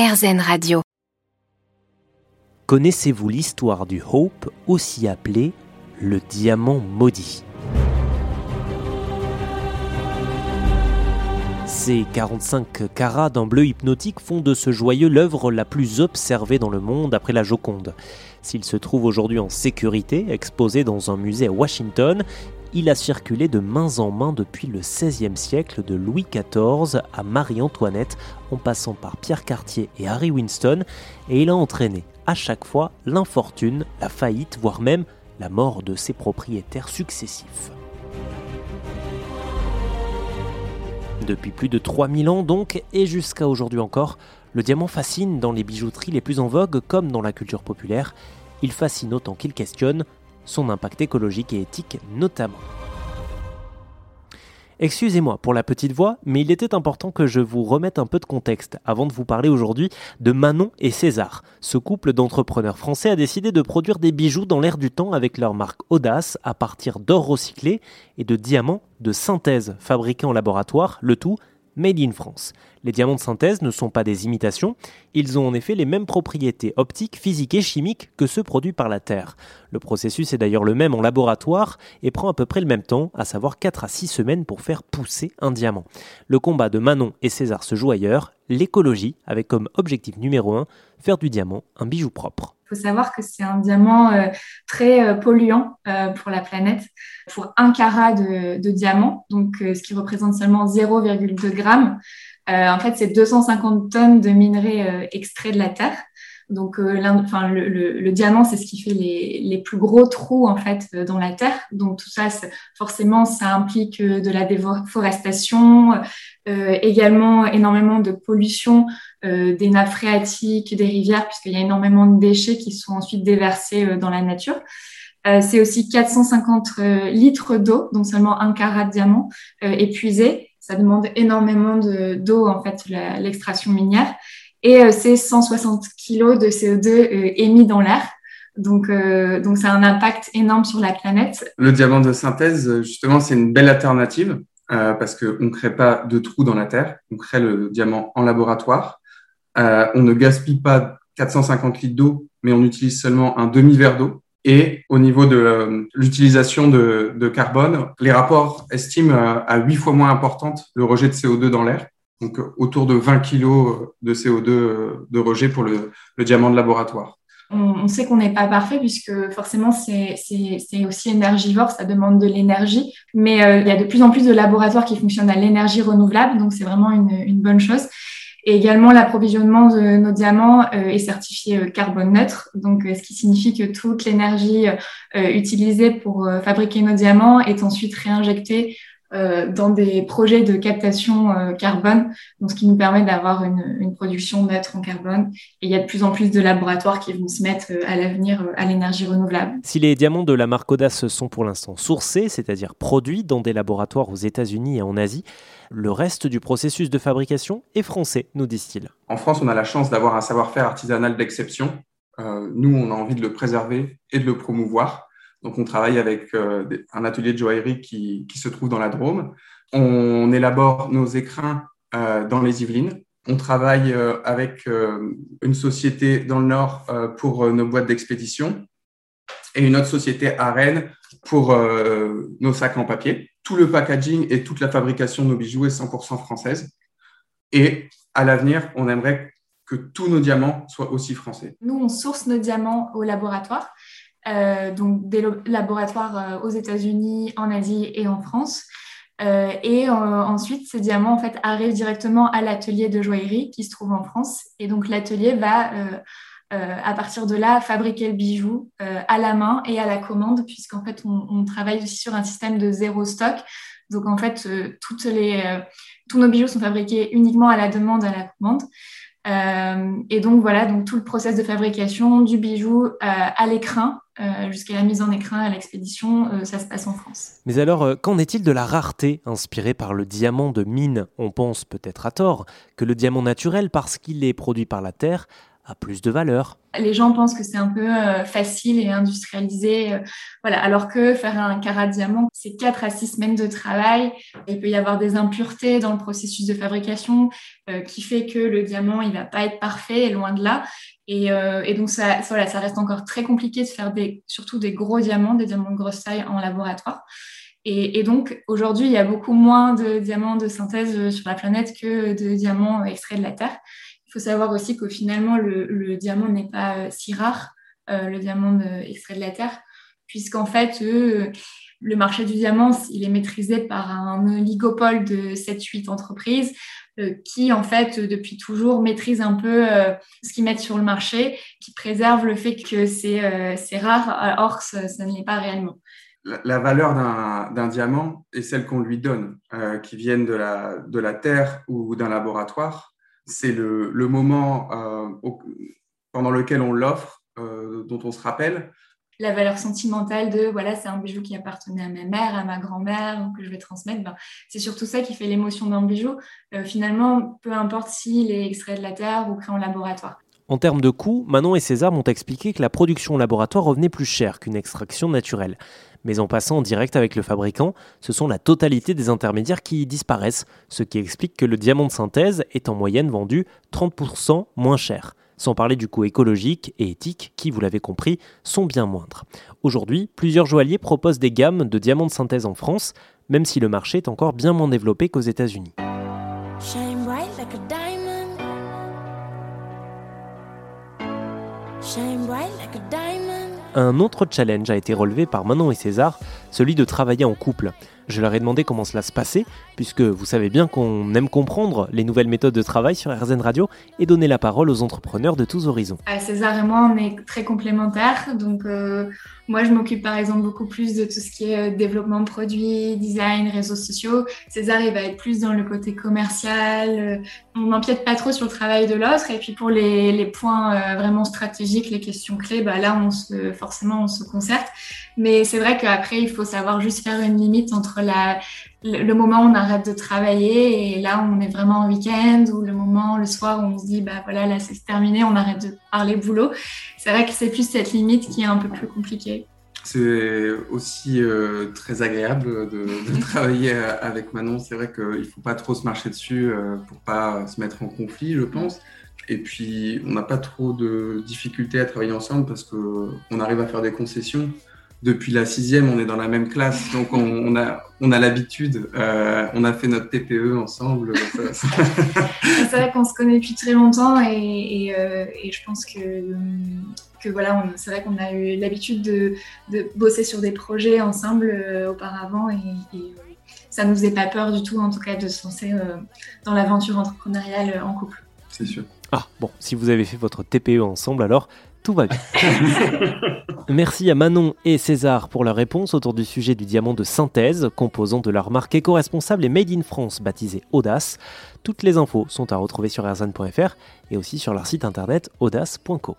RZN Radio. Connaissez-vous l'histoire du Hope, aussi appelé le diamant maudit? Ces 45 carats d'un bleu hypnotique font de ce joyeux l'œuvre la plus observée dans le monde après la Joconde. S'il se trouve aujourd'hui en sécurité, exposé dans un musée à Washington, il a circulé de main en main depuis le XVIe siècle de Louis XIV à Marie-Antoinette en passant par Pierre Cartier et Harry Winston et il a entraîné à chaque fois l'infortune, la faillite, voire même la mort de ses propriétaires successifs. Depuis plus de 3000 ans donc, et jusqu'à aujourd'hui encore, le diamant fascine dans les bijouteries les plus en vogue comme dans la culture populaire. Il fascine autant qu'il questionne, son impact écologique et éthique notamment. Excusez-moi pour la petite voix, mais il était important que je vous remette un peu de contexte avant de vous parler aujourd'hui de Manon et César. Ce couple d'entrepreneurs français a décidé de produire des bijoux dans l'air du temps avec leur marque Audace à partir d'or recyclé et de diamants de synthèse fabriqués en laboratoire, le tout Made in France. Les diamants de synthèse ne sont pas des imitations, ils ont en effet les mêmes propriétés optiques, physiques et chimiques que ceux produits par la Terre. Le processus est d'ailleurs le même en laboratoire et prend à peu près le même temps, à savoir 4 à 6 semaines pour faire pousser un diamant. Le combat de Manon et César se joue ailleurs, l'écologie, avec comme objectif numéro 1 faire du diamant un bijou propre. Faut savoir que c'est un diamant euh, très euh, polluant euh, pour la planète. Pour un carat de, de diamant, donc ce qui représente seulement 0,2 grammes, en fait, c'est 250 tonnes de minerais extraits de la Terre. Donc, euh, enfin, le, diamant, c'est ce qui fait les, les, plus gros trous en fait euh, dans la terre. Donc, tout ça, forcément, ça implique euh, de la déforestation, euh, également énormément de pollution euh, des nappes phréatiques, des rivières, puisqu'il y a énormément de déchets qui sont ensuite déversés dans la nature. c'est aussi 450 litres d'eau, donc seulement un carat de diamant épuisé. Ça demande énormément d'eau en fait l'extraction minière et euh, c'est 160 kg de CO2 euh, émis dans l'air. Donc, euh, donc, ça a un impact énorme sur la planète. Le diamant de synthèse, justement, c'est une belle alternative parce qu'on ne crée pas de trous dans la Terre. On crée le diamant en laboratoire. on ne gaspille pas 450 litres d'eau, mais on utilise seulement un demi-verre d'eau. Et au niveau de l'utilisation de, carbone, les rapports estiment à 8 fois moins importante le rejet de CO2 dans l'air donc autour de 20 kg de CO2 de rejet pour le, diamant de laboratoire. On, sait qu'on n'est pas parfait puisque forcément c'est aussi énergivore, ça demande de l'énergie, mais euh, il y a de plus en plus de laboratoires qui fonctionnent à l'énergie renouvelable, donc c'est vraiment une, bonne chose. Et également, l'approvisionnement de nos diamants euh, est certifié euh, carbone neutre, donc ce qui signifie que toute l'énergie utilisée pour fabriquer nos diamants est ensuite réinjectée euh, dans des projets de captation euh, carbone, donc ce qui nous permet d'avoir une, une, production neutre en carbone. Et il y a de plus en plus de laboratoires qui vont se mettre euh, à l'avenir à l'énergie renouvelable. Si les diamants de la marque Audace sont pour l'instant sourcés, c'est-à-dire produits dans des laboratoires aux États-Unis et en Asie, le reste du processus de fabrication est français, nous disent-ils. En France, on a la chance d'avoir un savoir-faire artisanal d'exception. Euh, nous, on a envie de le préserver et de le promouvoir. Donc, on travaille avec euh, un atelier de joaillerie qui, qui, se trouve dans la Drôme. On élabore nos écrins euh, dans les Yvelines. On travaille euh, avec une société dans le Nord pour nos boîtes d'expédition et une autre société à Rennes pour nos sacs en papier. Tout le packaging et toute la fabrication de nos bijoux est 100% française. Et à l'avenir, on aimerait que tous nos diamants soient aussi français. Nous, on source nos diamants au laboratoire euh, donc des laboratoires euh, aux États-Unis, en Asie et en France. Euh, et ensuite, ces diamants en fait arrivent directement à l'atelier de joaillerie qui se trouve en France. Et donc l'atelier va à partir de là fabriquer le bijou à la main et à la commande, puisqu'en fait on, on, travaille aussi sur un système de zéro stock. Donc en fait, toutes les, tous nos bijoux sont fabriqués uniquement à la demande, à la commande. Euh, et donc voilà, donc tout le process de fabrication du bijou euh, à l'écrin euh, jusqu'à la mise en écrin à l'expédition, ça se passe en France. Mais alors, qu'en est-il de la rareté inspirée par le diamant de mine? On pense peut-être à tort que le diamant naturel, parce qu'il est produit par la Terre, plus de valeur. Les gens pensent que c'est un peu euh, facile et industrialisé, euh, voilà. Alors que faire un carat diamant, c'est 4 à 6 semaines de travail. Il peut y avoir des impuretés dans le processus de fabrication euh, qui fait que le diamant, il va pas être parfait, loin de là. Et, donc ça, voilà, ça reste encore très compliqué de faire des, surtout des gros diamants, des diamants de grosse taille en laboratoire. Et, donc, aujourd'hui, il y a beaucoup moins de diamants de synthèse sur la planète que de diamants extraits de la Terre. Il faut savoir aussi qu'au finalement, le, diamant n'est pas euh, si rare, euh, le diamant extrait de la Terre, puisqu'en fait, euh, le marché du diamant, il est maîtrisé par un oligopole de 7-8 entreprises qui, en fait, depuis toujours, maîtrisent un peu ce qu'ils mettent sur le marché, qui préservent le fait que c'est rare, or ça, ça ne l'est pas réellement. La, valeur d'un diamant est celle qu'on lui donne, qui vienne de la terre ou d'un laboratoire c'est le, moment euh, pendant lequel on l'offre, euh, dont on se rappelle. La valeur sentimentale de voilà, c'est un bijou qui appartenait à ma mère, à ma grand-mère, que je vais transmettre. Ben, c'est surtout ça qui fait l'émotion d'un bijou. Euh, finalement, peu importe s'il est extrait de la terre ou créé en laboratoire. En termes de coûts, Manon et César m'ont expliqué que la production laboratoire revenait plus cher qu'une extraction naturelle. Mais en passant en direct avec le fabricant, ce sont la totalité des intermédiaires qui disparaissent, ce qui explique que le diamant de synthèse est en moyenne vendu 30% moins cher sans parler du coût écologique et éthique qui, vous l'avez compris, sont bien moindres. Aujourd'hui, plusieurs joailliers proposent des gammes de diamants de synthèse en France, même si le marché est encore bien moins développé qu'aux États-Unis. Un autre challenge a été relevé par Manon et César, celui de travailler en couple. Je leur ai demandé comment cela se passait, puisque vous savez bien qu'on aime comprendre les nouvelles méthodes de travail sur RZN Radio et donner la parole aux entrepreneurs de tous horizons. Euh, César et moi, on est très complémentaires. Donc, euh, moi, je m'occupe par exemple beaucoup plus de tout ce qui est euh, développement de produits, design, réseaux sociaux. César, il va être plus dans le côté commercial. On n'empiète pas trop sur le travail de l'autre. Et puis, pour les, les points vraiment stratégiques, les questions clés, bah, là, on se, forcément, on se concerte. Mais c'est vrai qu'après, il faut savoir juste faire une limite entre le moment où on arrête de travailler et là où on est vraiment en week-end ou le moment le soir où on se dit bah voilà là c'est terminé on arrête de parler boulot. C'est vrai que c'est plus cette limite qui est un peu plus compliquée. C'est aussi euh, très agréable de, travailler avec Manon. C'est vrai qu'il faut pas trop se marcher dessus euh, pour pas se mettre en conflit je pense. Et puis on n'a pas trop de difficultés à travailler ensemble parce que on arrive à faire des concessions depuis la sixième, on est dans la même classe, donc on, a, on a l'habitude. Euh, on a fait notre TPE ensemble. c'est vrai qu'on se connaît depuis très longtemps et, euh, je pense que, que voilà, c'est vrai qu'on a eu l'habitude de, bosser sur des projets ensemble euh, auparavant et, et ça nous faisait pas peur du tout, en tout cas, de se lancer dans l'aventure entrepreneuriale en couple. C'est sûr. Ah bon, si vous avez fait votre TPE ensemble, alors tout va bien. Merci à Manon et César pour leur réponse autour du sujet du diamant de synthèse, composant de leur marque éco-responsable et made in France baptisée Audace. Toutes les infos sont à retrouver sur erzan.fr et aussi sur leur site internet audace.co.